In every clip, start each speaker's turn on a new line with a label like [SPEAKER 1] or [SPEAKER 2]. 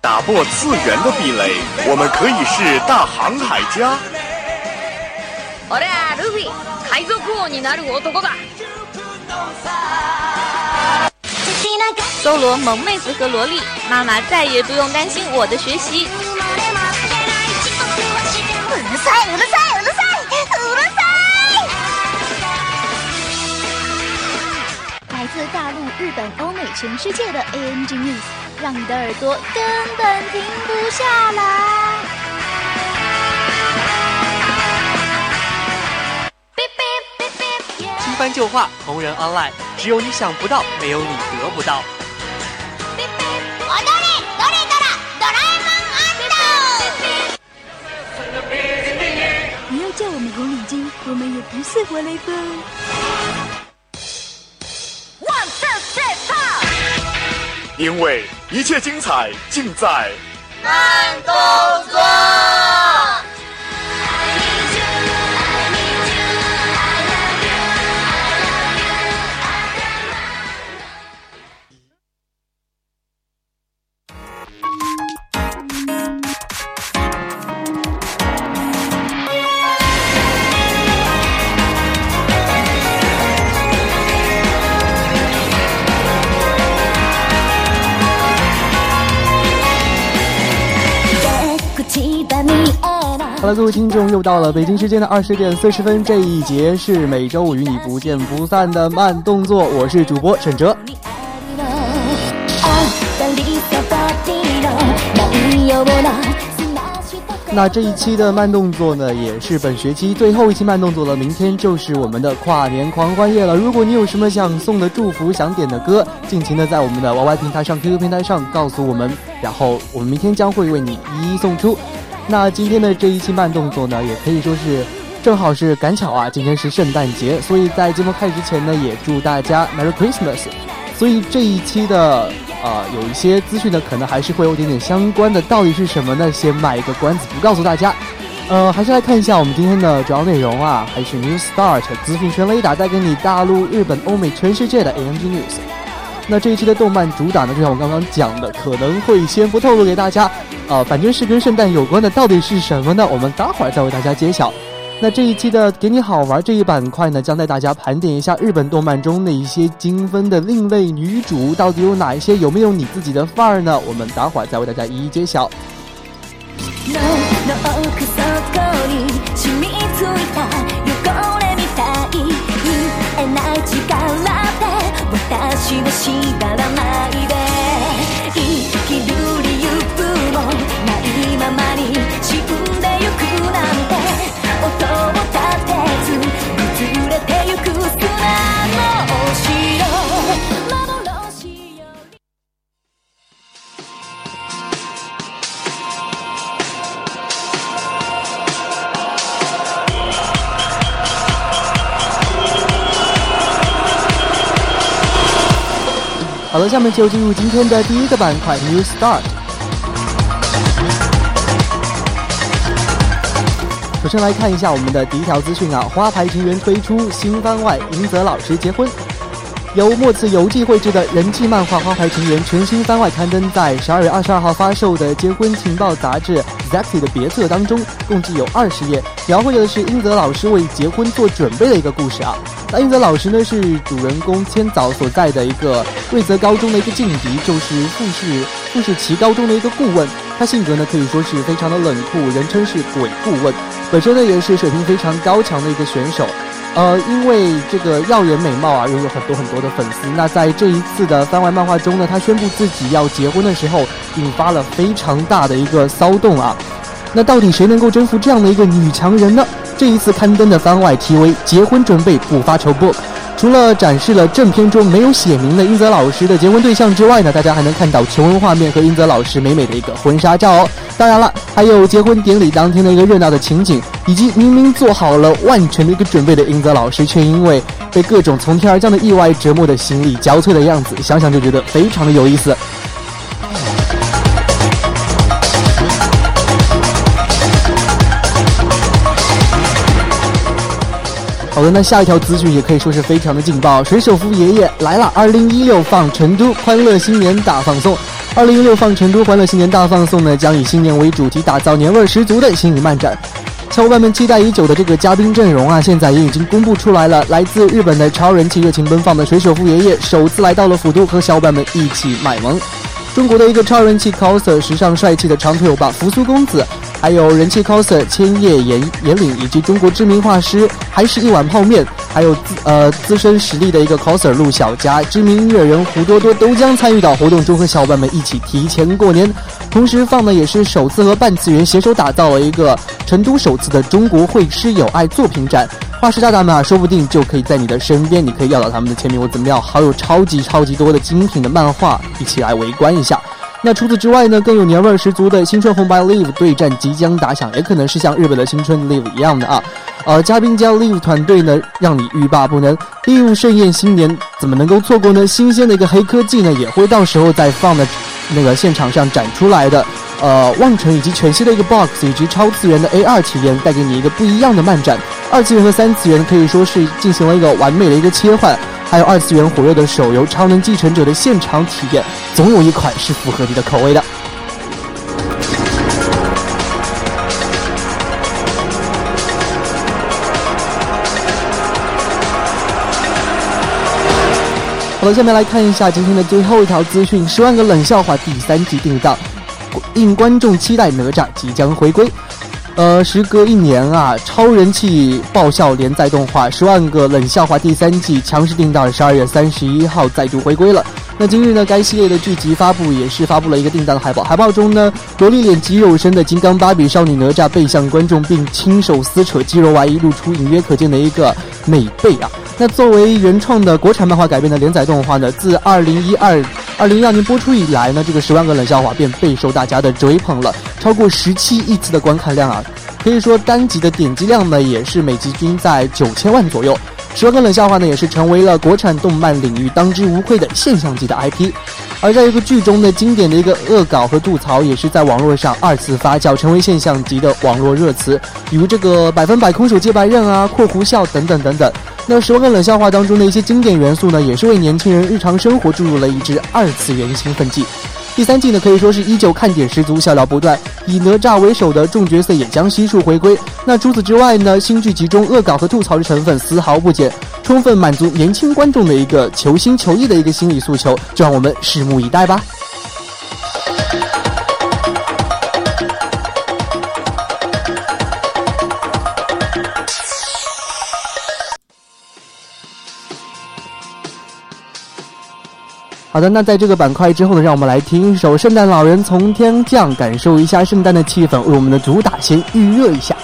[SPEAKER 1] 打破次元的壁垒，我们可以是大航海家。
[SPEAKER 2] 俺はルフィ海賊王になる男だ
[SPEAKER 3] 搜罗萌妹子和萝莉，妈妈再也不用担心我的学习。
[SPEAKER 4] うるさいうるさいうるさいうるさい！来自大陆、日本、欧美、全世界的 ANG News， 让你的耳朵根本停不下来。
[SPEAKER 5] 新番旧话，同人 online，只有你想不到，没有你得不到。
[SPEAKER 4] 踊れどれドラドラえもん不要叫我们红领巾，我们也不是活雷锋。
[SPEAKER 1] 因为一切精彩尽在
[SPEAKER 2] 慢动作。
[SPEAKER 6] 好了，各位听众，又到了北京时间的二十点四十分，这一节是每周五与你不见不散的慢动作，我是主播沈哲。那这一期的慢动作呢，也是本学期最后一期慢动作了。明天就是我们的跨年狂欢夜了。如果你有什么想送的祝福、想点的歌，尽情的在我们的 YY 平台上、QQ 平台上告诉我们，然后我们明天将会为你一一送出。那今天的这一期慢动作呢，也可以说是正好是赶巧啊，今天是圣诞节，所以在节目开始之前呢，也祝大家 Merry Christmas。所以这一期的呃有一些资讯呢，可能还是会有点点相关的，到底是什么呢？先卖一个关子，不告诉大家。呃，还是来看一下我们今天的主要内容啊，还是 New Start 资讯全雷达带给你大陆、日本、欧美、全世界的 AMG News。那这一期的动漫主打呢，就像我刚刚讲的，可能会先不透露给大家，呃，反正是跟圣诞有关的，到底是什么呢？我们待会儿再为大家揭晓。那这一期的给你好玩这一板块呢，将带大家盘点一下日本动漫中的一些精分的另类女主，到底有哪一些？有没有你自己的范儿呢？我们待会儿再为大家一一揭晓。下面就进入今天的第一个板块 New Start。首先来看一下我们的第一条资讯啊，花牌情缘推出新番外，银泽老师结婚。由墨次游记绘制的人气漫画《花牌情缘》全新番外刊登在十二月二十二号发售的结婚情报杂志《Zacky》的别册当中，共计有二十页，描绘的是英泽老师为结婚做准备的一个故事啊。那英泽老师呢是主人公千早所在的一个瑞泽高中的一个劲敌，就是富士富士崎高中的一个顾问。他性格呢可以说是非常的冷酷，人称是鬼顾问。本身呢也是水平非常高强的一个选手。呃，因为这个耀眼美貌啊，拥有很多很多的粉丝。那在这一次的番外漫画中呢，他宣布自己要结婚的时候，引发了非常大的一个骚动啊。那到底谁能够征服这样的一个女强人呢？这一次刊登的番外 TV，“ 结婚准备不发愁 book”，除了展示了正片中没有写明的英泽老师的结婚对象之外呢，大家还能看到求婚画面和英泽老师美美的一个婚纱照哦。当然了，还有结婚典礼当天的一个热闹的情景，以及明明做好了万全的一个准备的英泽老师，却因为被各种从天而降的意外折磨的心力交瘁的样子，想想就觉得非常的有意思。好的，那下一条资讯也可以说是非常的劲爆。水手服爷爷来了，二零一六放成都欢乐新年大放送。二零一六放成都欢乐新年大放送呢，将以新年为主题，打造年味十足的心理漫展。小伙伴们期待已久的这个嘉宾阵容啊，现在也已经公布出来了。来自日本的超人气、热情奔放的水手服爷爷首次来到了府都，和小伙伴们一起卖萌。中国的一个超人气 coser，时尚帅气的长腿欧巴扶苏公子，还有人气 coser 千叶岩岩岭，以及中国知名画师还是一碗泡面。还有资呃资深实力的一个 coser 陆小佳，知名音乐人胡多多都将参与到活动中，和小伙伴们一起提前过年。同时放的也是首次和半次元携手打造了一个成都首次的中国绘师友爱作品展。画师大大们啊，说不定就可以在你的身边，你可以要到他们的签名或怎么样，还有超级超级多的精品的漫画，一起来围观一下。那除此之外呢，更有年味十足的新春红白 Live 对战即将打响，也可能是像日本的新春 Live 一样的啊。呃，嘉宾加 Live 团队呢，让你欲罢不能。Live 盛宴新年怎么能够错过呢？新鲜的一个黑科技呢，也会到时候再放的，那个现场上展出来的。呃，望城以及全新的一个 Box 以及超次元的 AR 体验，带给你一个不一样的漫展。二次元和三次元可以说是进行了一个完美的一个切换。还有二次元火热的手游《超能继承者》的现场体验，总有一款是符合你的口味的。好了，下面来看一下今天的最后一条资讯：《十万个冷笑话》第三季定档，应观众期待，哪吒即将回归。呃，时隔一年啊，超人气爆笑连载动画《十万个冷笑话》第三季强势定档十二月三十一号再度回归了。那今日呢，该系列的剧集发布也是发布了一个定档的海报。海报中呢，萝莉脸肌肉身的金刚芭比少女哪吒背向观众，并亲手撕扯肌肉外衣，露出隐约可见的一个美背啊。那作为原创的国产漫画改编的连载动画呢，自二零一二二零一二年播出以来呢，这个《十万个冷笑话》便备受大家的追捧了。超过十七亿次的观看量啊，可以说单集的点击量呢也是每集均在九千万左右。十万个冷笑话呢也是成为了国产动漫领域当之无愧的现象级的 IP。而在一个剧中的经典的一个恶搞和吐槽，也是在网络上二次发酵，成为现象级的网络热词，比如这个百分百空手接白刃啊、括弧笑等等等等。那十万个冷笑话当中的一些经典元素呢，也是为年轻人日常生活注入了一支二次元兴奋剂。第三季呢，可以说是依旧看点十足，笑料不断。以哪吒为首的众角色也将悉数回归。那除此之外呢，新剧集中恶搞和吐槽的成分丝毫不减，充分满足年轻观众的一个求新求异的一个心理诉求。就让我们拭目以待吧。好的，那在这个板块之后呢，让我们来听一首《圣诞老人从天降》，感受一下圣诞的气氛，为我们的主打先预热一下。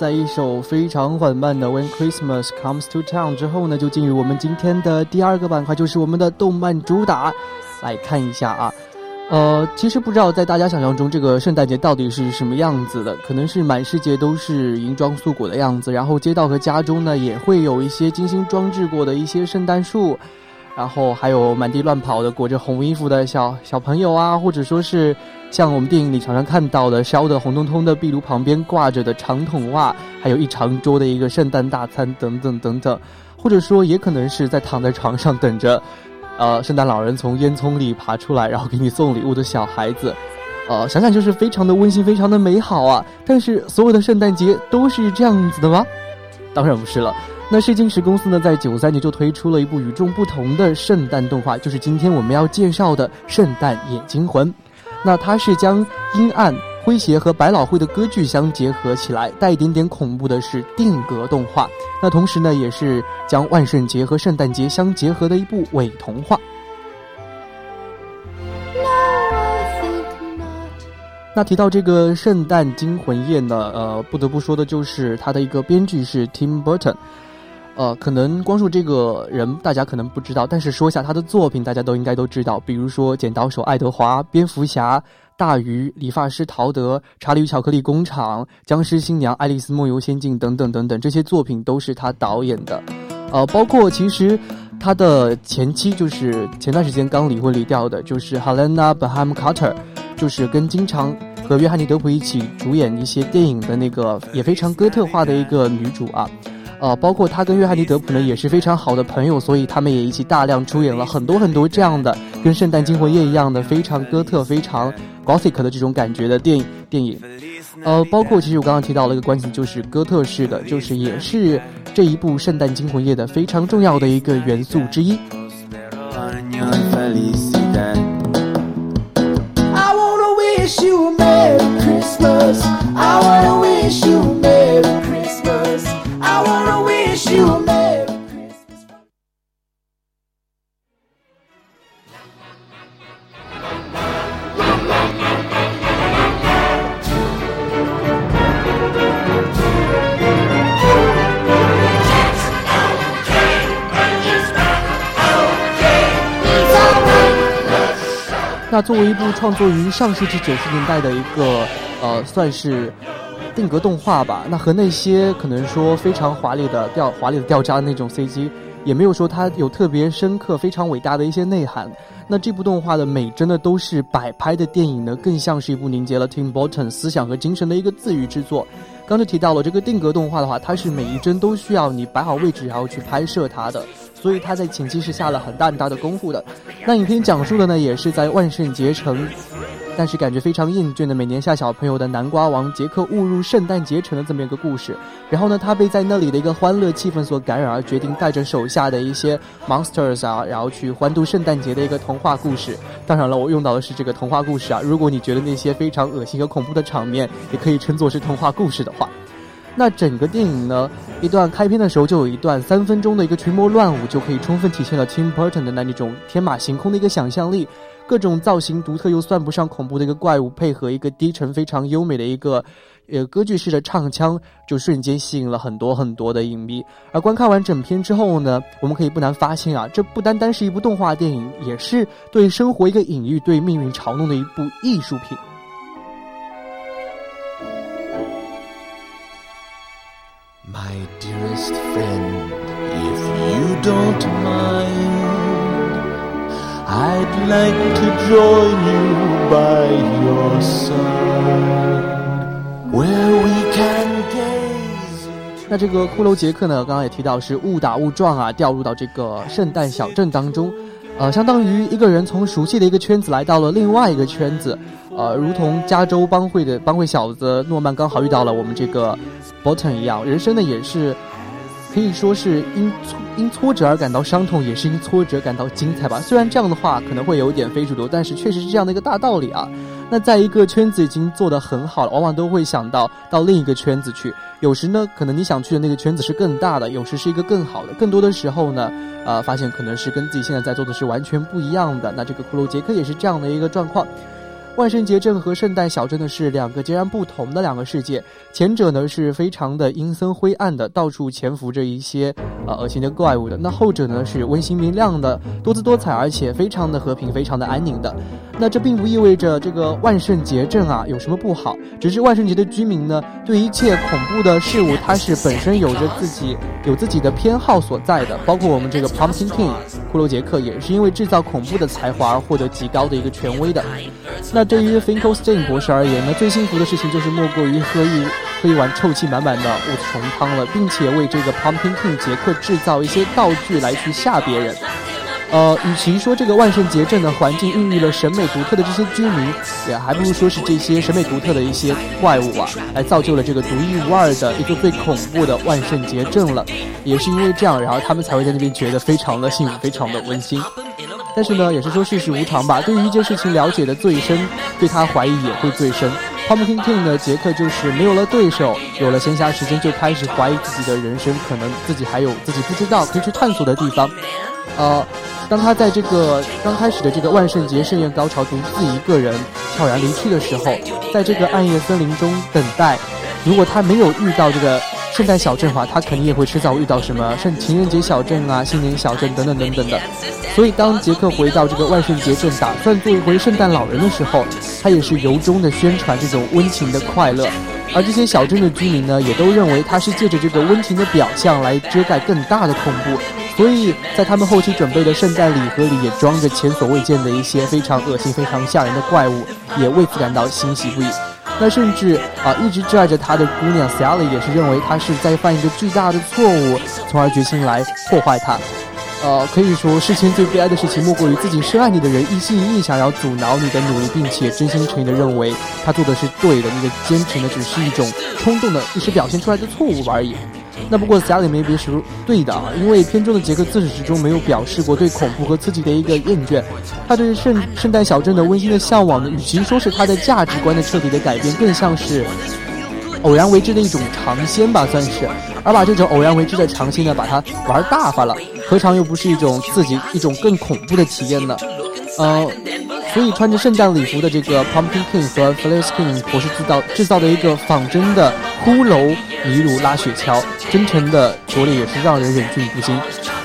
[SPEAKER 6] 在一首非常缓慢的《When Christmas Comes to Town》之后呢，就进入我们今天的第二个板块，就是我们的动漫主打。来看一下啊，呃，其实不知道在大家想象中，这个圣诞节到底是什么样子的？可能是满世界都是银装素裹的样子，然后街道和家中呢也会有一些精心装置过的一些圣诞树，然后还有满地乱跑的裹着红衣服的小小朋友啊，或者说是像我们电影里常常看到的烧得红彤彤的壁炉旁边挂着的长筒袜，还有一长桌的一个圣诞大餐等等等等，或者说也可能是在躺在床上等着。呃，圣诞老人从烟囱里爬出来，然后给你送礼物的小孩子，呃，想想就是非常的温馨，非常的美好啊。但是，所有的圣诞节都是这样子的吗？当然不是了。那试金石公司呢，在九三年就推出了一部与众不同的圣诞动画，就是今天我们要介绍的《圣诞夜惊魂》。那它是将阴暗、诙谐和百老汇的歌剧相结合起来，带一点点恐怖的是定格动画。那同时呢，也是将万圣节和圣诞节相结合的一部伪童话。那提到这个《圣诞惊魂夜》呢，呃，不得不说的就是它的一个编剧是 Tim Burton。呃，可能光说这个人大家可能不知道，但是说一下他的作品，大家都应该都知道，比如说《剪刀手爱德华》《蝙蝠侠》《大鱼》《理发师陶德》《查理与巧克力工厂》《僵尸新娘》《爱丽丝梦游仙境》等等等等，这些作品都是他导演的。呃，包括其实他的前妻就是前段时间刚离婚离掉的，就是 Helena Bonham Carter，就是跟经常和约翰尼德普一起主演一些电影的那个也非常哥特化的一个女主啊。呃，包括他跟约翰尼德普呢也是非常好的朋友，所以他们也一起大量出演了很多很多这样的跟《圣诞惊魂夜》一样的非常哥特、非常 gothic 的这种感觉的电影电影。呃，包括其实我刚刚提到了一个关系，就是哥特式的，就是也是这一部《圣诞惊魂夜》的非常重要的一个元素之一。
[SPEAKER 7] I wanna wish you a Merry Christmas. I wanna wish you a Merry Christmas. I wanna wish you a Merry
[SPEAKER 6] 那作为一部创作于上世纪九十年代的一个呃，算是定格动画吧，那和那些可能说非常华丽的掉华丽的掉渣的那种 CG，也没有说它有特别深刻、非常伟大的一些内涵。那这部动画的美真的都是摆拍的电影呢，更像是一部凝结了 Tim Burton 思想和精神的一个自娱之作。刚才提到了这个定格动画的话，它是每一帧都需要你摆好位置，然后去拍摄它的，所以它在前期是下了很大很大的功夫的。那影片讲述的呢，也是在万圣节城，但是感觉非常厌倦的每年吓小朋友的南瓜王杰克误入圣诞节城的这么一个故事。然后呢，他被在那里的一个欢乐气氛所感染，而决定带着手下的一些 monsters 啊，然后去欢度圣诞节的一个童话故事。当然了，我用到的是这个童话故事啊。如果你觉得那些非常恶心和恐怖的场面，也可以称作是童话故事的话。那整个电影呢，一段开篇的时候就有一段三分钟的一个群魔乱舞，就可以充分体现了 Tim Burton 的那一种天马行空的一个想象力，各种造型独特又算不上恐怖的一个怪物，配合一个低沉非常优美的一个呃歌剧式的唱腔，就瞬间吸引了很多很多的影迷。而观看完整片之后呢，我们可以不难发现啊，这不单单是一部动画电影，也是对生活一个隐喻、对命运嘲弄的一部艺术品。
[SPEAKER 8] My
[SPEAKER 7] Dearest friend, if you don't mind, I'd like to join you by your side, where we can gaze.
[SPEAKER 6] 那这个骷髅杰克呢，刚刚也提到是误打误撞啊，掉入到这个圣诞小镇当中，呃，相当于一个人从熟悉的一个圈子来到了另外一个圈子，呃，如同加州帮会的帮会小子诺曼刚好遇到了我们这个 Bolton 一样，人生呢也是可以说是因挫因挫折而感到伤痛，也是因挫折感到精彩吧。虽然这样的话可能会有点非主流，但是确实是这样的一个大道理啊。那在一个圈子已经做得很好了，往往都会想到到另一个圈子去。有时呢，可能你想去的那个圈子是更大的，有时是一个更好的。更多的时候呢，呃，发现可能是跟自己现在在做的是完全不一样的。那这个骷髅杰克也是这样的一个状况。万圣节镇和圣诞小镇呢是两个截然不同的两个世界，前者呢是非常的阴森灰暗的，到处潜伏着一些呃恶心的怪物的；那后者呢是温馨明亮的，多姿多彩，而且非常的和平，非常的安宁的。那这并不意味着这个万圣节镇啊有什么不好，只是万圣节的居民呢对一切恐怖的事物，它是本身有着自己有自己的偏好所在的，包括我们这个 Pumpkin King 骷髅杰克也是因为制造恐怖的才华而获得极高的一个权威的。那那对于 Finkelstein 博士而言呢，最幸福的事情就是莫过于喝一喝一碗臭气满满的雾虫汤了，并且为这个 Pumpkin King 杰克制造一些道具来去吓别人。呃，与其说这个万圣节镇的环境孕育了审美独特的这些居民，也还不如说是这些审美独特的一些怪物啊，来造就了这个独一无二的一个最恐怖的万圣节镇了。也是因为这样，然后他们才会在那边觉得非常的幸福，非常的温馨。但是呢，也是说世事无常吧。对于一件事情了解的最深，对他怀疑也会最深。Pumpkin King 的杰克就是没有了对手，有了闲暇时间就开始怀疑自己的人生，可能自己还有自己不知道可以去探索的地方。呃，当他在这个刚开始的这个万圣节盛宴高潮独自一个人悄然离去的时候，在这个暗夜森林中等待，如果他没有遇到这个圣诞小镇的话，他肯定也会迟早遇到什么圣情人节小镇啊、新年小镇等等等等的。所以，当杰克回到这个万圣节镇，打算做一回圣诞老人的时候，他也是由衷的宣传这种温情的快乐。而这些小镇的居民呢，也都认为他是借着这个温情的表象来遮盖更大的恐怖。所以在他们后期准备的圣诞礼盒里，也装着前所未见的一些非常恶心、非常吓人的怪物，也为此感到欣喜不已。那甚至啊，一直挚爱着他的姑娘 Sally 也是认为他是在犯一个巨大的错误，从而决心来破坏他。呃，可以说世间最悲哀的事情，莫过于自己深爱你的人一心一意想要阻挠你的努力，并且真心诚意的认为他做的是对的，你的坚持呢，只是一种冲动的一时表现出来的错误而已。那不过 Sally 没别是对的啊，因为片中的杰克自始至终没有表示过对恐怖和刺激的一个厌倦，他对圣圣诞小镇的温馨的向往呢，与其说是他的价值观的彻底的改变，更像是偶然为之的一种尝鲜吧，算是。而把这种偶然为之的尝鲜呢，把它玩大发了，何尝又不是一种刺激、一种更恐怖的体验呢？呃，所以穿着圣诞礼服的这个 Pumpkin King 和 Flash King 博士制造制造的一个仿真的骷髅尼鲁拉雪橇，真诚的拙劣也是让人忍俊不禁。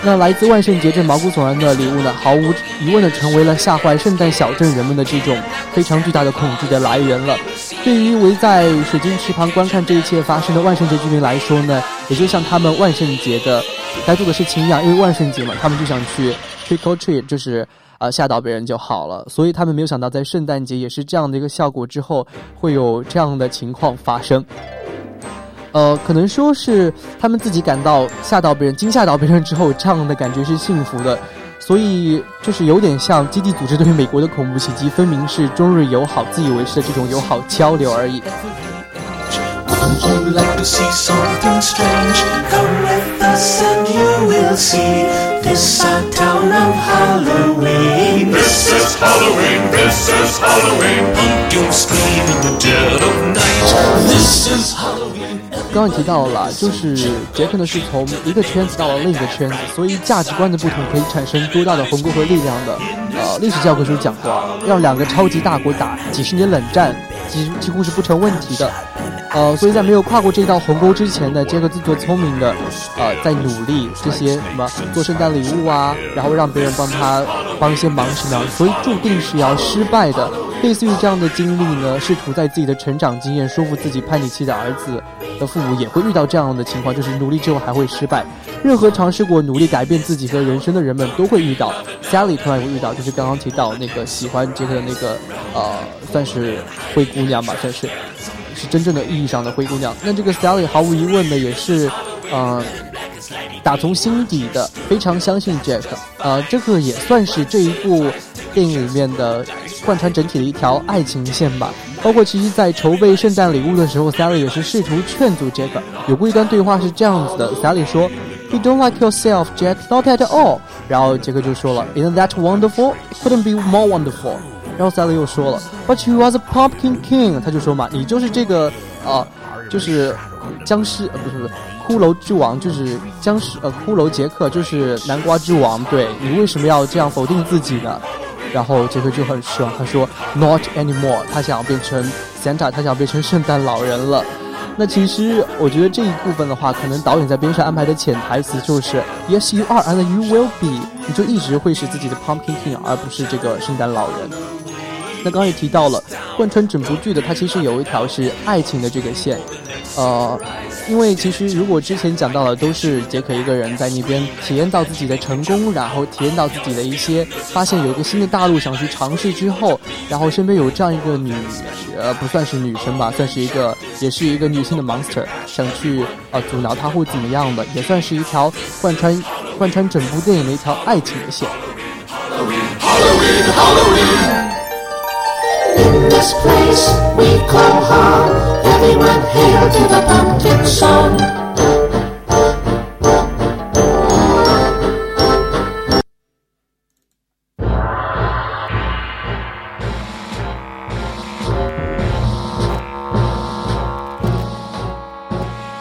[SPEAKER 6] 那来自万圣节这毛骨悚然的礼物呢，毫无疑问的成为了吓坏圣诞小镇人们的这种非常巨大的恐惧的来源了。对于围在水晶池旁观看这一切发生的万圣节居民来说呢，也就像他们万圣节的该做的事情一样，因为万圣节嘛，他们就想去 trick or treat，就是呃吓到别人就好了。所以他们没有想到，在圣诞节也是这样的一个效果之后，会有这样的情况发生。呃，可能说是他们自己感到吓到别人、惊吓到别人之后，这样的感觉是幸福的。所以就是有点像基地组织对于美国的恐怖袭击，分明是中日友好、自以为是的这种友好交流而已。
[SPEAKER 8] Would you like to see something strange? Come with us and you will see. This our town of Halloween.
[SPEAKER 1] This is Halloween, this is Halloween.
[SPEAKER 8] Pumpkin scream in the dead of night. This is Halloween.
[SPEAKER 6] 刚刚提到了，就是杰克呢是从一个圈子到了另一个圈子，所以价值观的不同可以产生多大的鸿沟和力量的。呃，历史教科书讲过，让两个超级大国打几十年冷战，几几乎是不成问题的。呃，所以在没有跨过这道鸿沟之前呢，杰克自作聪明的，呃，在努力这些什么做圣诞礼物啊，然后让别人帮他帮一些忙什么样，所以注定是要失败的。类似于这样的经历呢，试图在自己的成长经验说服自己叛逆期的儿子的父母也会遇到这样的情况，就是努力之后还会失败。任何尝试过努力改变自己和人生的人们都会遇到。Sally 同样会遇到，就是刚刚提到那个喜欢杰克的那个呃，算是会灰姑娘吧，算是是真正的意义上的灰姑娘。那这个 Sally 毫无疑问的也是，嗯、打从心底的非常相信 Jack，呃，这个也算是这一部电影里面的贯穿整体的一条爱情线吧。包括其实，在筹备圣诞礼物的时候，Sally 也是试图劝阻 Jack。有过一段对话是这样子的：Sally 说，You don't like yourself, Jack, not at all。然后杰克就说了，Isn't that wonderful? Couldn't be more wonderful。然后三个又说了，But you are the pumpkin king。他就说嘛，你就是这个呃，就是僵尸呃，不是不是。骷髅之王就是僵尸，呃，骷髅杰克就是南瓜之王。对你为什么要这样否定自己呢？然后杰克就很失望，他说 Not anymore，他想要变成 Santa，他想要变成圣诞老人了。那其实我觉得这一部分的话，可能导演在边上安排的潜台词就是 Yes you are and you will be，你就一直会是自己的 Pumpkin King，而不是这个圣诞老人。那刚也提到了，贯穿整部剧的它其实有一条是爱情的这个线，呃，因为其实如果之前讲到的都是杰克一个人在那边体验到自己的成功，然后体验到自己的一些发现有一个新的大陆想去尝试之后，然后身边有这样一个女，呃，不算是女生吧，算是一个也是一个女性的 monster 想去呃阻挠他或怎么样的，也算是一条贯穿贯穿整部电影的一条爱情的线。
[SPEAKER 8] In this place we call home, everyone hail to the pumpkin song.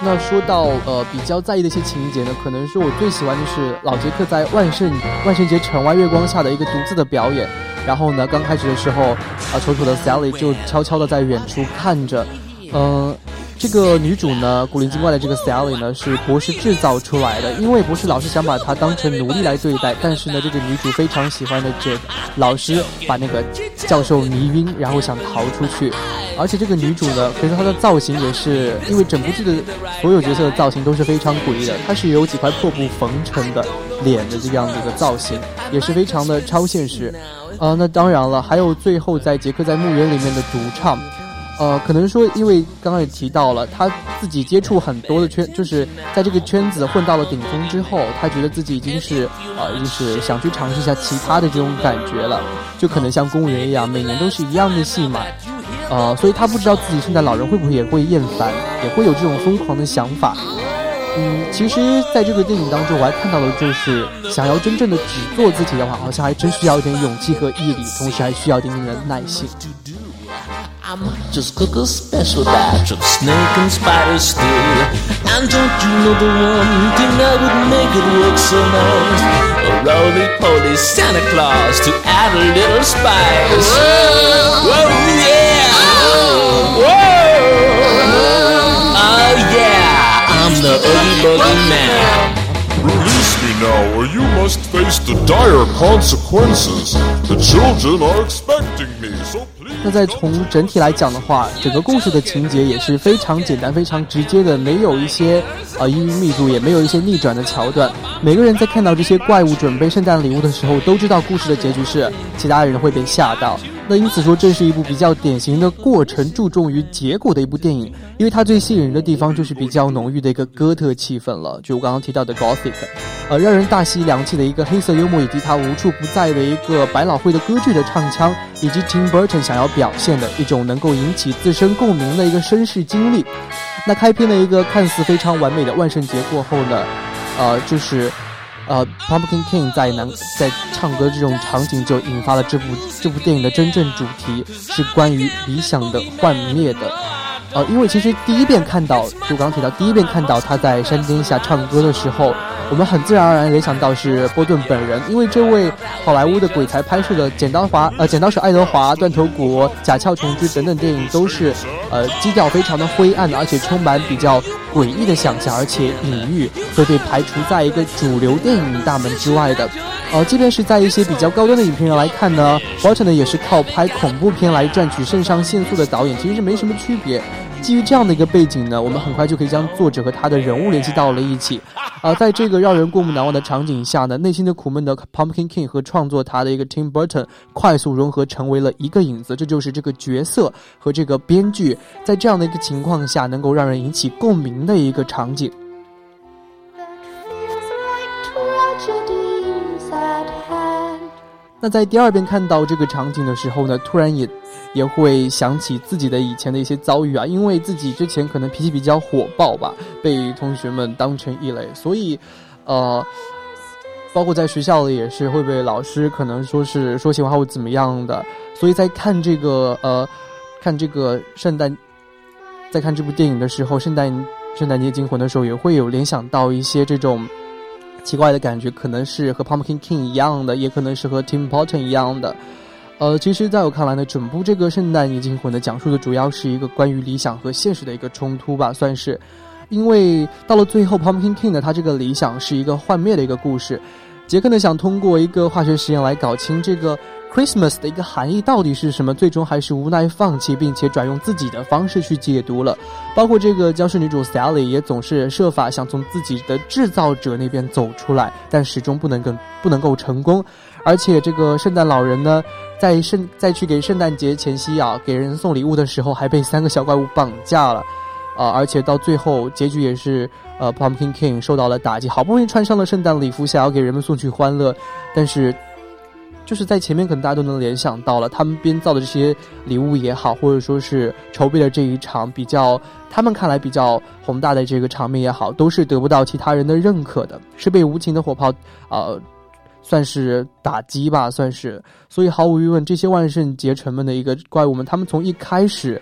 [SPEAKER 6] 那说到呃比较在意的一些情节呢，可能是我最喜欢的是老杰克在万圣万圣节城外月光下的一个独自的表演。然后呢，刚开始的时候，啊，丑丑的 Sally 就悄悄的在远处看着，嗯、这个女主呢，古灵精怪的这个 Sally 呢，是博士制造出来的，因为博士老是想把她当成奴隶来对待，但是呢，这个女主非常喜欢的 Jack，老师把那个教授迷晕，然后想逃出去。而且这个女主呢，可以说她的造型也是，因为整部剧的所有角色的造型都是非常诡异的，她是有几块破布缝成的脸的这样的一个造型，也是非常的超现实。呃，那当然了，还有最后在杰克在墓园里面的独唱，呃，可能说因为刚刚也提到了，他自己接触很多的圈，就是在这个圈子混到了顶峰之后，他觉得自己已经是呃，就是想去尝试一下其他的这种感觉了，就可能像公务员一样，每年都是一样的戏码。呃，所以他不知道自己圣诞老人会不会也会厌烦，也会有这种疯狂的想法。嗯，其实在这个电影当中，我还看到的就是，想要真正的只做自己的话，好像还真需要一点勇气和毅力，同时还需要一点点的耐心。
[SPEAKER 9] I might just cook a special batch of snake and spider stew. And don't you know the one thing that would make it work so nice? A roly-poly Santa Claus to add a little spice. Whoa, yeah! Whoa! Oh yeah! I'm the Oogie Boogie Man.
[SPEAKER 1] Release me now, or you must face the dire consequences. The children are expecting me.
[SPEAKER 6] 那再从整体来讲的话，整个故事的情节也是非常简单、非常直接的，没有一些呃阴云密布，也没有一些逆转的桥段。每个人在看到这些怪物准备圣诞礼物的时候，都知道故事的结局是其他人会被吓到。那因此说，这是一部比较典型的过程注重于结果的一部电影，因为它最吸引人的地方就是比较浓郁的一个哥特气氛了，就我刚刚提到的 Gothic，呃，让人大吸凉气的一个黑色幽默，以及它无处不在的一个百老汇的歌剧的唱腔，以及 Tim Burton 想要表现的一种能够引起自身共鸣的一个绅士经历。那开篇的一个看似非常完美的万圣节过后呢，呃，就是。呃，Pumpkin King 在南在唱歌这种场景就引发了这部这部电影的真正主题，是关于理想的幻灭的。呃，因为其实第一遍看到，就刚提到第一遍看到他在山巅下唱歌的时候，我们很自然而然联想到是波顿本人，因为这位好莱坞的鬼才拍摄的《剪刀华》呃《剪刀手爱德华》《断头谷》《甲壳虫之》等等电影都是，呃，基调非常的灰暗的，而且充满比较诡异的想象，而且隐喻会被排除在一个主流电影大门之外的。呃，即便是在一些比较高端的影评人来看呢 w a t e r 呢也是靠拍恐怖片来赚取肾上腺素的导演，其实是没什么区别。基于这样的一个背景呢，我们很快就可以将作者和他的人物联系到了一起。啊，在这个让人过目难忘的场景下呢，内心的苦闷的 Pumpkin King 和创作他的一个 Tim Burton 快速融合成为了一个影子。这就是这个角色和这个编剧在这样的一个情况下能够让人引起共鸣的一个场景。那在第二遍看到这个场景的时候呢，突然也也会想起自己的以前的一些遭遇啊，因为自己之前可能脾气比较火爆吧，被同学们当成异类，所以，呃，包括在学校里也是会被老师可能说是说闲话或怎么样的，所以在看这个呃看这个圣诞，在看这部电影的时候，圣诞圣诞节惊魂的时候，也会有联想到一些这种。奇怪的感觉，可能是和 Pumpkin King 一样的，也可能是和 Tim Burton 一样的。呃，其实，在我看来呢，整部这个《圣诞夜惊魂》呢，讲述的主要是一个关于理想和现实的一个冲突吧，算是。因为到了最后，Pumpkin King 呢，他这个理想是一个幻灭的一个故事。杰克呢，想通过一个化学实验来搞清这个。Christmas 的一个含义到底是什么？最终还是无奈放弃，并且转用自己的方式去解读了。包括这个僵尸女主 Sally 也总是设法想从自己的制造者那边走出来，但始终不能跟不能够成功。而且这个圣诞老人呢，在圣在去给圣诞节前夕啊，给人送礼物的时候，还被三个小怪物绑架了，啊！而且到最后结局也是，呃，Pumpkin King 受到了打击，好不容易穿上了圣诞礼服，想要给人们送去欢乐，但是。就是在前面，可能大家都能联想到了，他们编造的这些礼物也好，或者说是筹备的这一场比较，他们看来比较宏大的这个场面也好，都是得不到其他人的认可的，是被无情的火炮，呃，算是打击吧，算是。所以毫无疑问，这些万圣节城们的一个怪物们，他们从一开始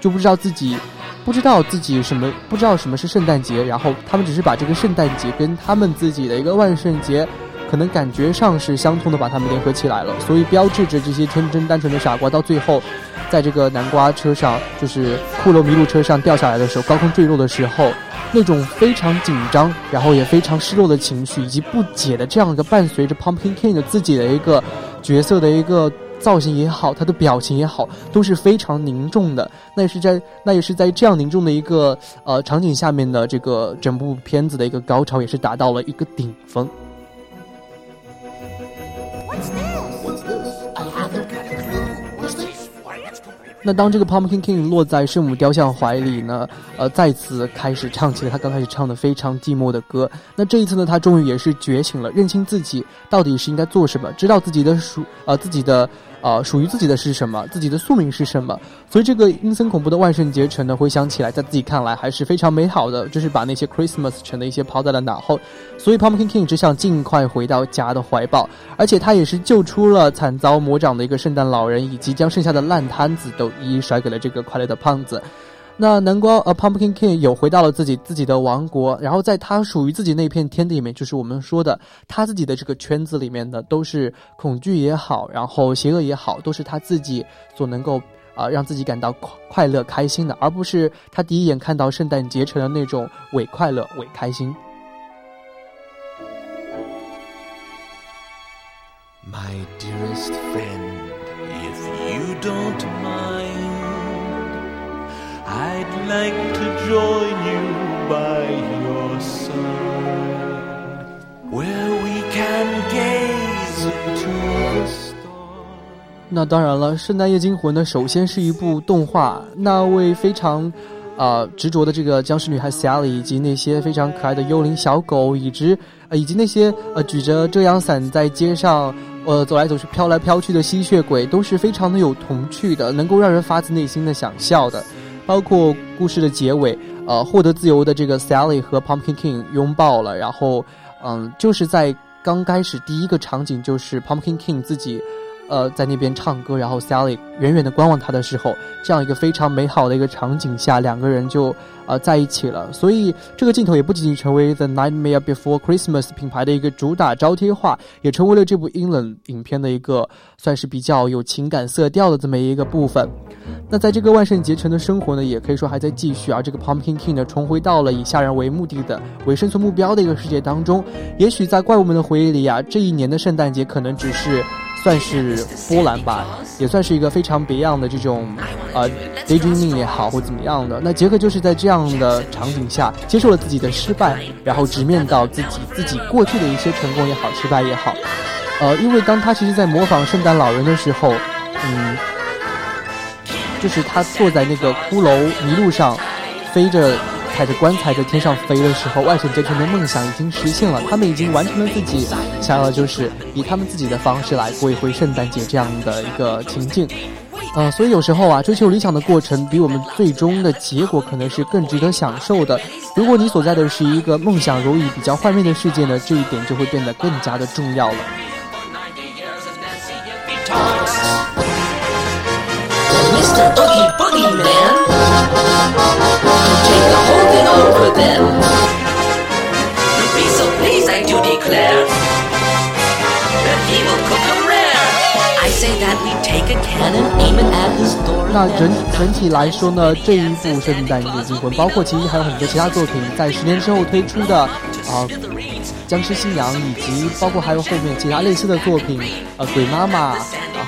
[SPEAKER 6] 就不知道自己，不知道自己什么，不知道什么是圣诞节，然后他们只是把这个圣诞节跟他们自己的一个万圣节。可能感觉上是相通的，把他们联合起来了，所以标志着这些天真单纯的傻瓜，到最后，在这个南瓜车上，就是骷髅麋鹿车上掉下来的时候，高空坠落的时候，那种非常紧张，然后也非常失落的情绪，以及不解的这样一个伴随着 Pumpkin King 的自己的一个角色的一个造型也好，他的表情也好，都是非常凝重的。那也是在那也是在这样凝重的一个呃场景下面的这个整部片子的一个高潮，也是达到了一个顶峰。那当这个 Pumpkin King 落在圣母雕像怀里呢，呃，再次开始唱起了他刚开始唱的非常寂寞的歌。那这一次呢，他终于也是觉醒了，认清自己到底是应该做什么，知道自己的属呃自己的。呃，属于自己的是什么？自己的宿命是什么？所以这个阴森恐怖的万圣节城呢，回想起来，在自己看来还是非常美好的，就是把那些 Christmas 城的一些抛在了脑后。所以 Pumpkin King 只想尽快回到家的怀抱，而且他也是救出了惨遭魔掌的一个圣诞老人，以及将剩下的烂摊子都一一甩给了这个快乐的胖子。那南瓜呃，Pumpkin King 有回到了自己自己的王国，然后在他属于自己那片天地里面，就是我们说的他自己的这个圈子里面的，都是恐惧也好，然后邪恶也好，都是他自己所能够啊让自己感到快快乐开心的，而不是他第一眼看到圣诞节城的那种伪快乐伪开心。
[SPEAKER 9] My dearest friend, if you don't. I'd like to join you by your side, where we can gaze into the stars.
[SPEAKER 6] 那当然了，《圣诞夜惊魂》呢，首先是一部动画。那位非常，呃，执着的这个僵尸女孩 Sally，以及那些非常可爱的幽灵小狗，以及呃，以及那些呃举着遮阳伞在街上呃走来走去、飘来飘去的吸血鬼，都是非常的有童趣的，能够让人发自内心的想笑的。包括故事的结尾，呃，获得自由的这个 Sally 和 Pumpkin King 拥抱了，然后，嗯，就是在刚开始第一个场景，就是 Pumpkin King 自己呃在那边唱歌，然后 Sally 远远的观望他的时候，这样一个非常美好的一个场景下，两个人就呃在一起了。所以这个镜头也不仅仅成为 The Nightmare Before Christmas 品牌的一个主打招贴画，也成为了这部英冷影片的一个算是比较有情感色调的这么一个部分。那在这个万圣节城的生活呢，也可以说还在继续啊。这个 Pumpkin King 呢，重回到了以吓人为目的的、为生存目标的一个世界当中。也许在怪物们的回忆里啊，这一年的圣诞节可能只是算是波澜吧，也算是一个非常别样的这种呃 daydreaming 也好或怎么样的。那杰克就是在这样的场景下接受了自己的失败，然后直面到自己自己过去的一些成功也好、失败也好。呃，因为当他其实在模仿圣诞老人的时候，嗯。就是他坐在那个骷髅麋鹿上，飞着，踩着棺材在天上飞的时候，万圣节城的梦想已经实现了。他们已经完成了自己想要的，就是以他们自己的方式来过一回圣诞节这样的一个情境。呃，所以有时候啊，追求理想的过程比我们最终的结果可能是更值得享受的。如果你所在的是一个梦想如意、比较幻灭的世界呢，这一点就会变得更加的重要了。
[SPEAKER 9] Mr. Oogie Boogie Man. The over them. Be so oh, pleased, I do declare.
[SPEAKER 6] 那整整体来说呢，这一部《圣诞节惊魂》，包括其实还有很多其他作品，在十年之后推出的啊，《僵尸新娘》，以及包括还有后面其他类似的作品，呃，《鬼妈妈》。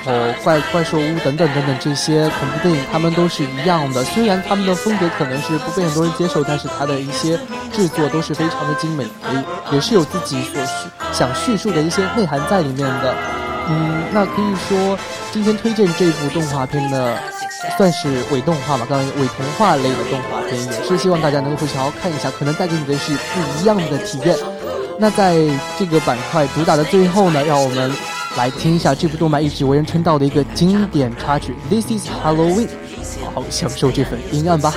[SPEAKER 6] 然后怪怪兽屋等等等等这些恐怖电影，他们都是一样的。虽然他们的风格可能是不被很多人接受，但是它的一些制作都是非常的精美，也也是有自己所叙想叙述的一些内涵在里面的。嗯，那可以说今天推荐这部动画片呢，算是伪动画吧，刚刚伪童话类的动画片，也是希望大家能够回去好好看一下，可能带给你的是不一样的体验。那在这个板块主打的最后呢，让我们。来听一下这部动漫一直为人称道的一个经典插曲《This Is Halloween》，好好享受这份阴暗吧。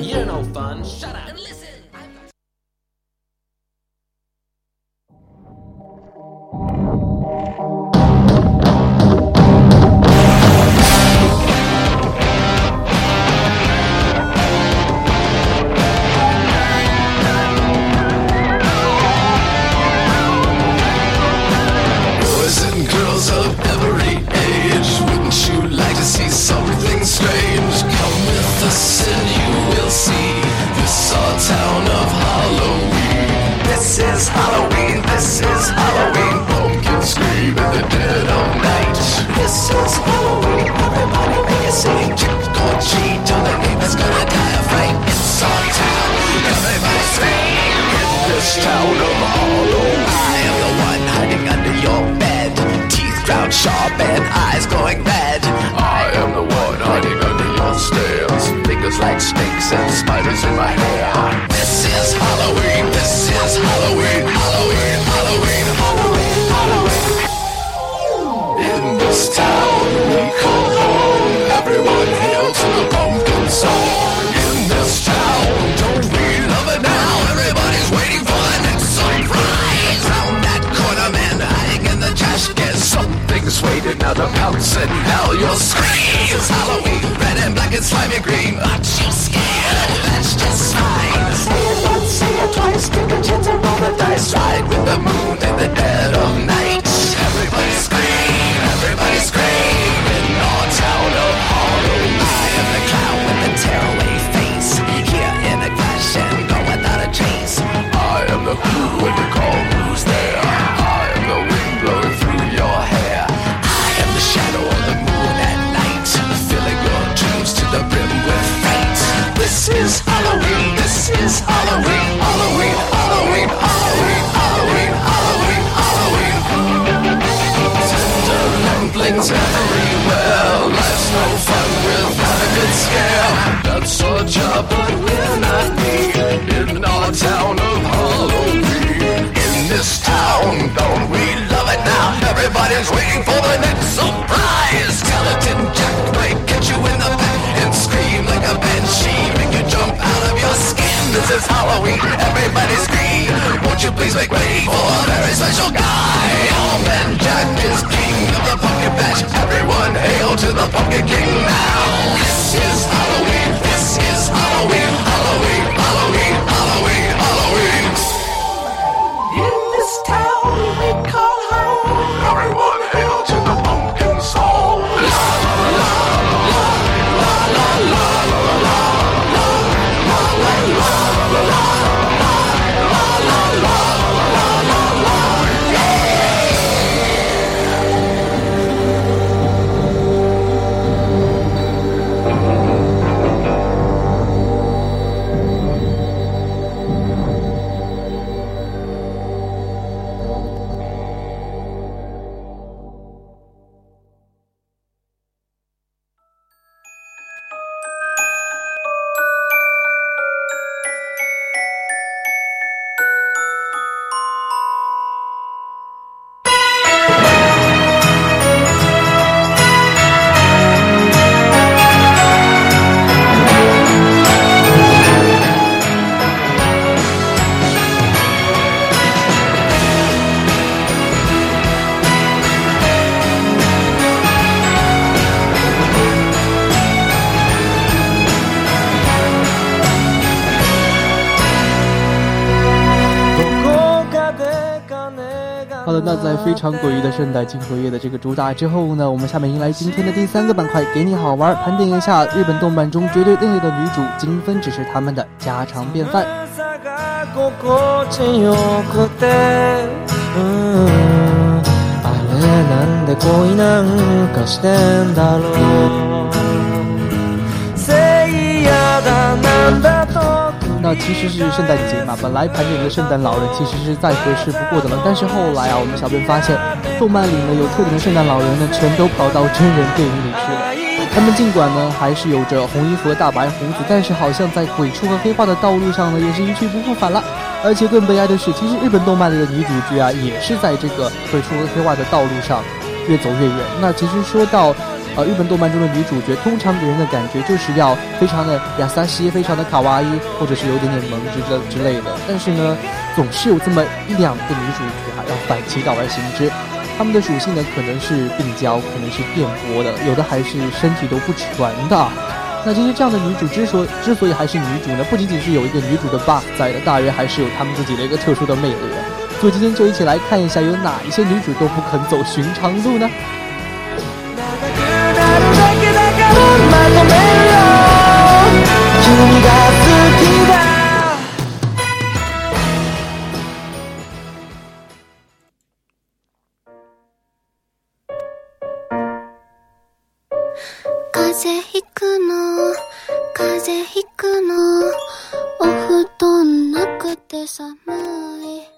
[SPEAKER 10] is
[SPEAKER 6] It 金河夜的这个主打之后呢，我们下面迎来今天的第三个板块，给你好玩，盘点一下日本动漫中绝对另类的女主，金分只是他们的家常便饭。那其实是圣诞节嘛，本来盘点的圣诞老人其实是再合适不过的了，但是后来啊，我们小编发现，动漫里呢有特点的圣诞老人呢，全都跑到真人电影里去了。他们尽管呢还是有着红衣服和大白胡子，但是好像在鬼畜和黑化的道路上呢，也是一去不复返了。而且更悲哀的是，其实日本动漫里的女主角啊，也是在这个鬼畜和黑化的道路上越走越远。那其实说到。呃，日本动漫中的女主角通常给人的感觉就是要非常的亚萨西，非常的卡哇伊，或者是有点点萌之之之类的。但是呢，总是有这么一两个女主角啊，要反其道而行之。她们的属性呢，可能是病娇，可能是电波的，有的还是身体都不全的。那其实这样的女主之所之所以还是女主呢，不仅仅是有一个女主的 bug 在的，大约还是有她们自己的一个特殊的魅力的。所以今天就一起来看一下，有哪一些女主都不肯走寻常路呢？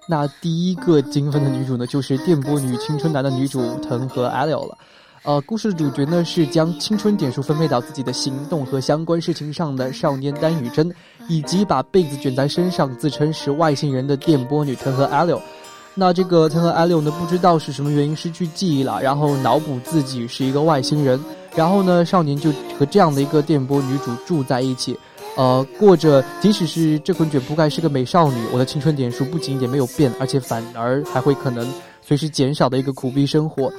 [SPEAKER 6] 那第一个精分的女主呢，就是电波女青春男的女主藤和 a l 了。呃，故事的主角呢是将青春点数分配到自己的行动和相关事情上的少年丹羽真，以及把被子卷在身上自称是外星人的电波女藤和 a l i o 那这个藤和 a l i o 呢，不知道是什么原因失去记忆了，然后脑补自己是一个外星人，然后呢，少年就和这样的一个电波女主住在一起，呃，过着即使是这捆卷铺盖是个美少女，我的青春点数不仅也没有变，而且反而还会可能随时减少的一个苦逼生活。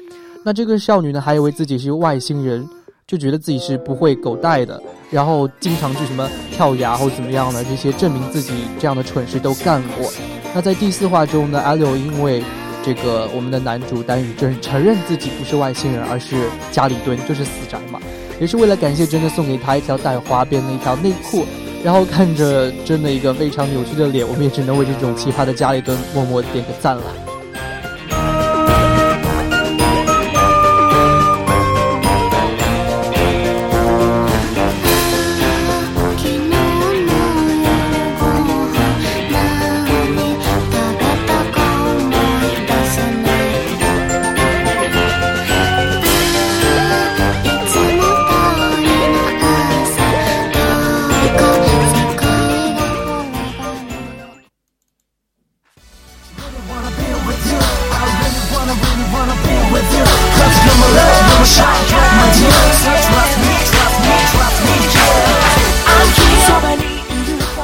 [SPEAKER 6] 那这个少女呢，还以为自己是外星人，就觉得自己是不会狗带的，然后经常去什么跳崖或怎么样的这些证明自己这样的蠢事都干过。那在第四话中呢，阿柳因为这个我们的男主丹羽真承认自己不是外星人，而是家里蹲，就是死宅嘛，也是为了感谢真的送给他一条带花边的一条内裤。然后看着真的一个非常扭曲的脸，我们也只能为这种奇葩的家里蹲默默点个赞了。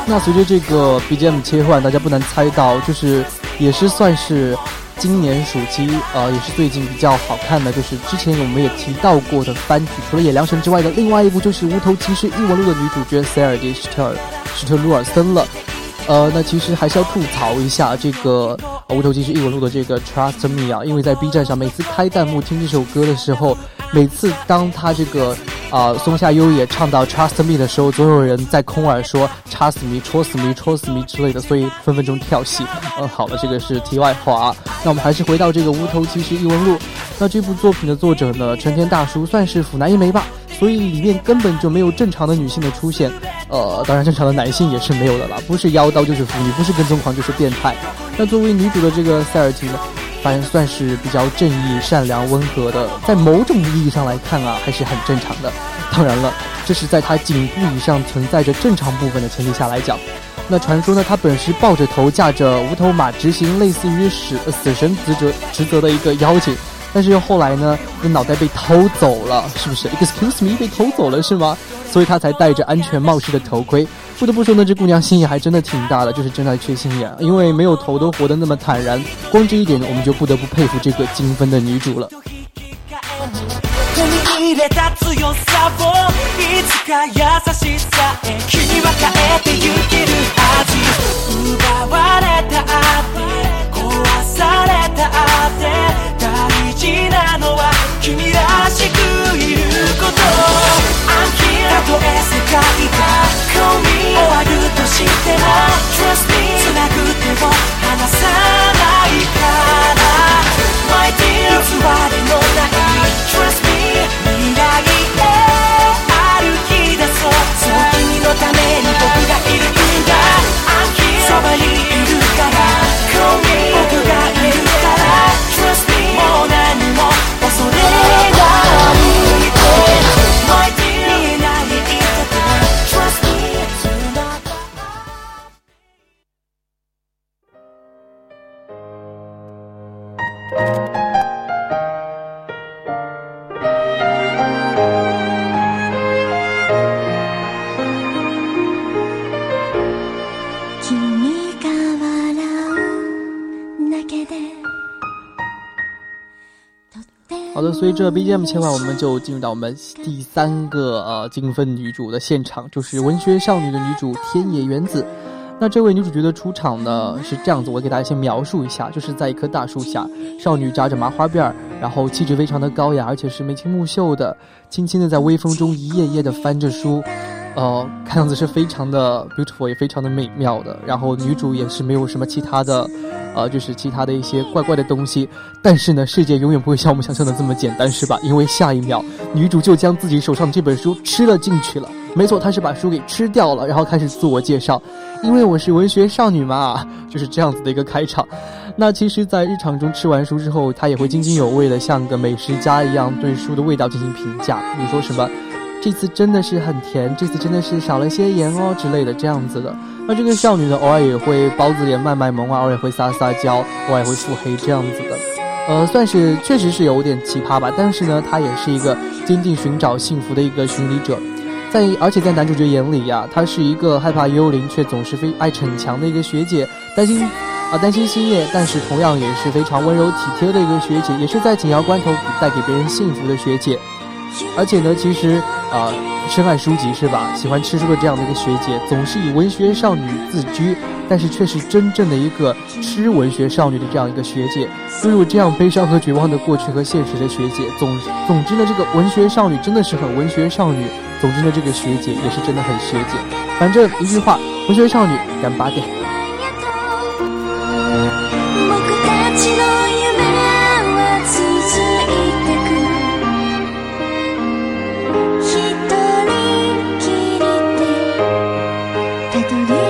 [SPEAKER 6] 那随着这个 BGM 切换，大家不难猜到，就是也是算是今年暑期，呃，也是最近比较好看的，就是之前我们也提到过的翻曲，除了《野良神》之外的另外一部，就是《无头骑士异闻录》的女主角塞尔迪·史特·史特鲁尔森了。呃，那其实还是要吐槽一下这个《无头骑士异闻录》的这个 Trust Me 啊，因为在 B 站上每次开弹幕听这首歌的时候，每次当他这个。啊，松下优也唱到 Trust Me 的时候，总有人在空耳说插死迷、戳死迷、戳死迷之类的，所以分分钟跳戏。嗯，好了，这个是题外话。那我们还是回到这个无头骑士异闻录。那这部作品的作者呢，成田大叔算是腐男一枚吧，所以里面根本就没有正常的女性的出现。呃，当然正常的男性也是没有的啦，不是妖刀就是腐女，不是跟踪狂就是变态。那作为女主的这个塞尔提呢？反正算是比较正义、善良、温和的，在某种意义上来看啊，还是很正常的。当然了，这是在她颈部以上存在着正常部分的前提下来讲。那传说呢，她本是抱着头驾着无头马执行类似于死死神职责职责的一个妖精，但是又后来呢，那脑袋被偷走了，是不是？Excuse me，被偷走了是吗？所以他才戴着安全帽式的头盔。不得不说呢，这姑娘心眼还真的挺大的，就是真的缺心眼，因为没有头都活得那么坦然。光这一点，我们就不得不佩服这个精分的女主了。
[SPEAKER 8] た
[SPEAKER 7] 事なのは君らしくいるこ
[SPEAKER 8] と。たとえ世界が恋終わるとしても Trust me 繋ぐ手を離さないから。My dear 偽りのない Trust me 未来へ歩き出そう。そう君のために僕がいるんだ。I'm here そばに
[SPEAKER 6] 随着 BGM 切换，我们就进入到我们第三个呃精分女主的现场，就是文学少女的女主天野原子。那这位女主角的出场呢是这样子，我给大家先描述一下，就是在一棵大树下，少女扎着麻花辫儿，然后气质非常的高雅，而且是眉清目秀的，轻轻的在微风中一页页的翻着书。呃，看样子是非常的 beautiful，也非常的美妙的。然后女主也是没有什么其他的，呃，就是其他的一些怪怪的东西。但是呢，世界永远不会像我们想象的这么简单，是吧？因为下一秒，女主就将自己手上这本书吃了进去了。没错，她是把书给吃掉了，然后开始自我介绍，因为我是文学少女嘛，就是这样子的一个开场。那其实，在日常中吃完书之后，她也会津津有味的，像个美食家一样对书的味道进行评价，比如说什么。这次真的是很甜，这次真的是少了些盐哦之类的这样子的。那这个少女呢，偶尔也会包子脸卖卖萌啊，偶尔也会撒撒娇，偶尔也会腹黑这样子的。呃，算是确实是有点奇葩吧，但是呢，她也是一个坚定寻找幸福的一个寻礼者。在而且在男主角眼里呀，她是一个害怕幽灵却总是非爱逞强的一个学姐，担心啊担心星夜，但是同样也是非常温柔体贴的一个学姐，也是在紧要关头带给别人幸福的学姐。而且呢，其实啊、深爱书籍是吧？喜欢吃书的这样的一个学姐，总是以文学少女自居，但是却是真正的一个吃文学少女的这样一个学姐。拥有这样悲伤和绝望的过去和现实的学姐，总总之呢，这个文学少女真的是很文学少女。总之呢，这个学姐也是真的很学姐。反正一句话，文学少女干巴点。Did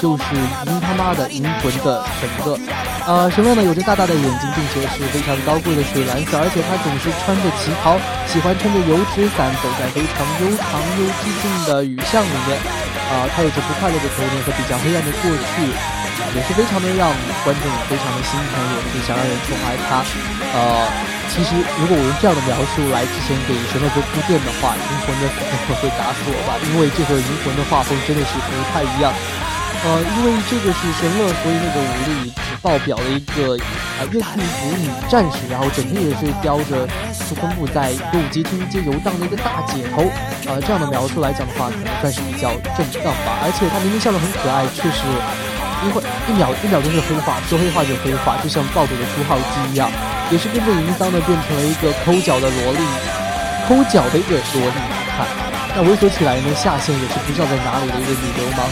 [SPEAKER 6] 就是银他妈的银魂的神乐。啊，神乐呢有着大大的眼睛，并且是非常高贵的水蓝色，而且她总是穿着旗袍，喜欢撑着油纸伞，走在非常悠长又寂静的雨巷里面。啊，她有着不快乐的童年和比较黑暗的过去，也是非常的让观众非常的心疼，也是想让人宠爱她。呃。其实，如果我用这样的描述来之前给神乐做铺垫的话，银魂的粉丝会打死我吧？因为这个银魂的画风真的是不太一样。呃，因为这个是神乐，所以那个武力只爆表了一个啊越狱舞女战士，然后整天也是叼着苏昆布在歌舞伎町街游荡的一个大姐头。呃，这样的描述来讲的话，可能算是比较正当吧。而且她明明笑得很可爱，却是一会一秒一秒钟是黑化，说黑化就黑化，就像暴走的朱浩基一样。也是跟着银桑呢，变成了一个抠脚的萝莉，抠脚的一个萝莉。看，那猥琐起来呢，下线也是不知道在哪里的一个女流氓。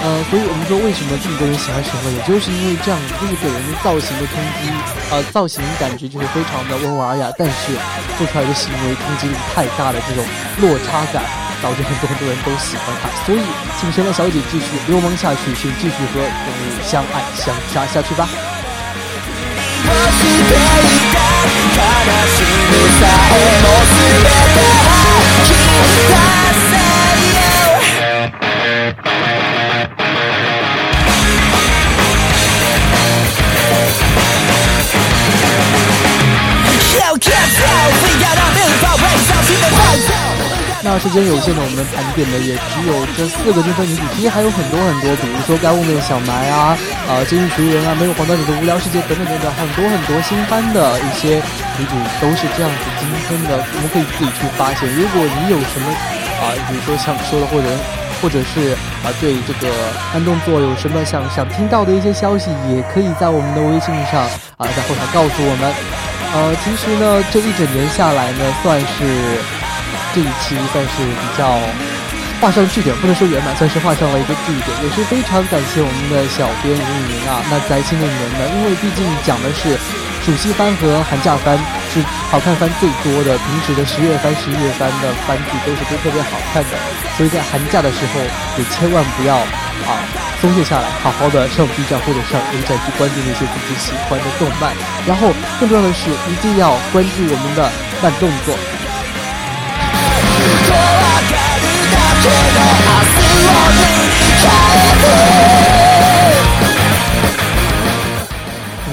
[SPEAKER 6] 呃，所以我们说，为什么这么多人喜欢沈乐，也就是因为这样，就是给人的造型的冲击，呃，造型感觉就是非常的温文尔雅，但是做出来的行为冲击力太大的这种落差感，导致很多很多人都喜欢他。所以，请神乐小姐继续流氓下去，请继续和人物相爱相杀下去吧。那时间有限呢，我们盘点的也只有这四个金分女主，其实还有很多很多，比如说《该物面小埋》啊，啊，《监狱学人》啊，《没有黄道你的无聊世界》等等等等，很多很多新番的一些女主都是这样子今天的，我们可以自己去发现。如果你有什么啊，比如说想说的，或者或者是啊，对这个慢动作有什么想想听到的一些消息，也可以在我们的微信上啊，在后台告诉我们。呃，其实呢，这一整年下来呢，算是。这一期算是比较画上句点，不能说圆满，算是画上了一个句点，也是非常感谢我们的小编林雨宁啊。那在新的一年呢，因为毕竟讲的是暑期班和寒假班，是好看番最多的。平时的十月番、十一月番的番剧都是都特别好看的，所以在寒假的时候也千万不要啊松懈下来，好好的上 B 站或者上 A 站去关注那些自己喜欢的动漫。然后更重要的是，一定要关注我们的慢动作。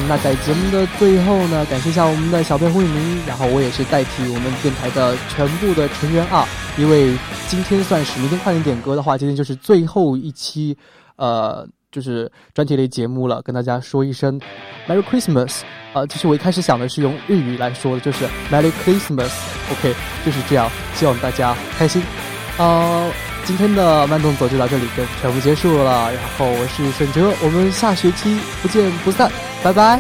[SPEAKER 6] 那在节目的最后呢，感谢一下我们的小编胡雨明，然后我也是代替我们电台的全部的成员啊，因为今天算是明天快点点歌的话，今天就是最后一期，呃，就是专题类节目了，跟大家说一声 Merry Christmas。呃，其实我一开始想的是用日语来说的，就是 Merry Christmas，OK，就是这样，希望大家开心。呃，今天的慢动作就到这里，就全部结束了。然后我是沈哲，我们下学期不见不散，拜拜。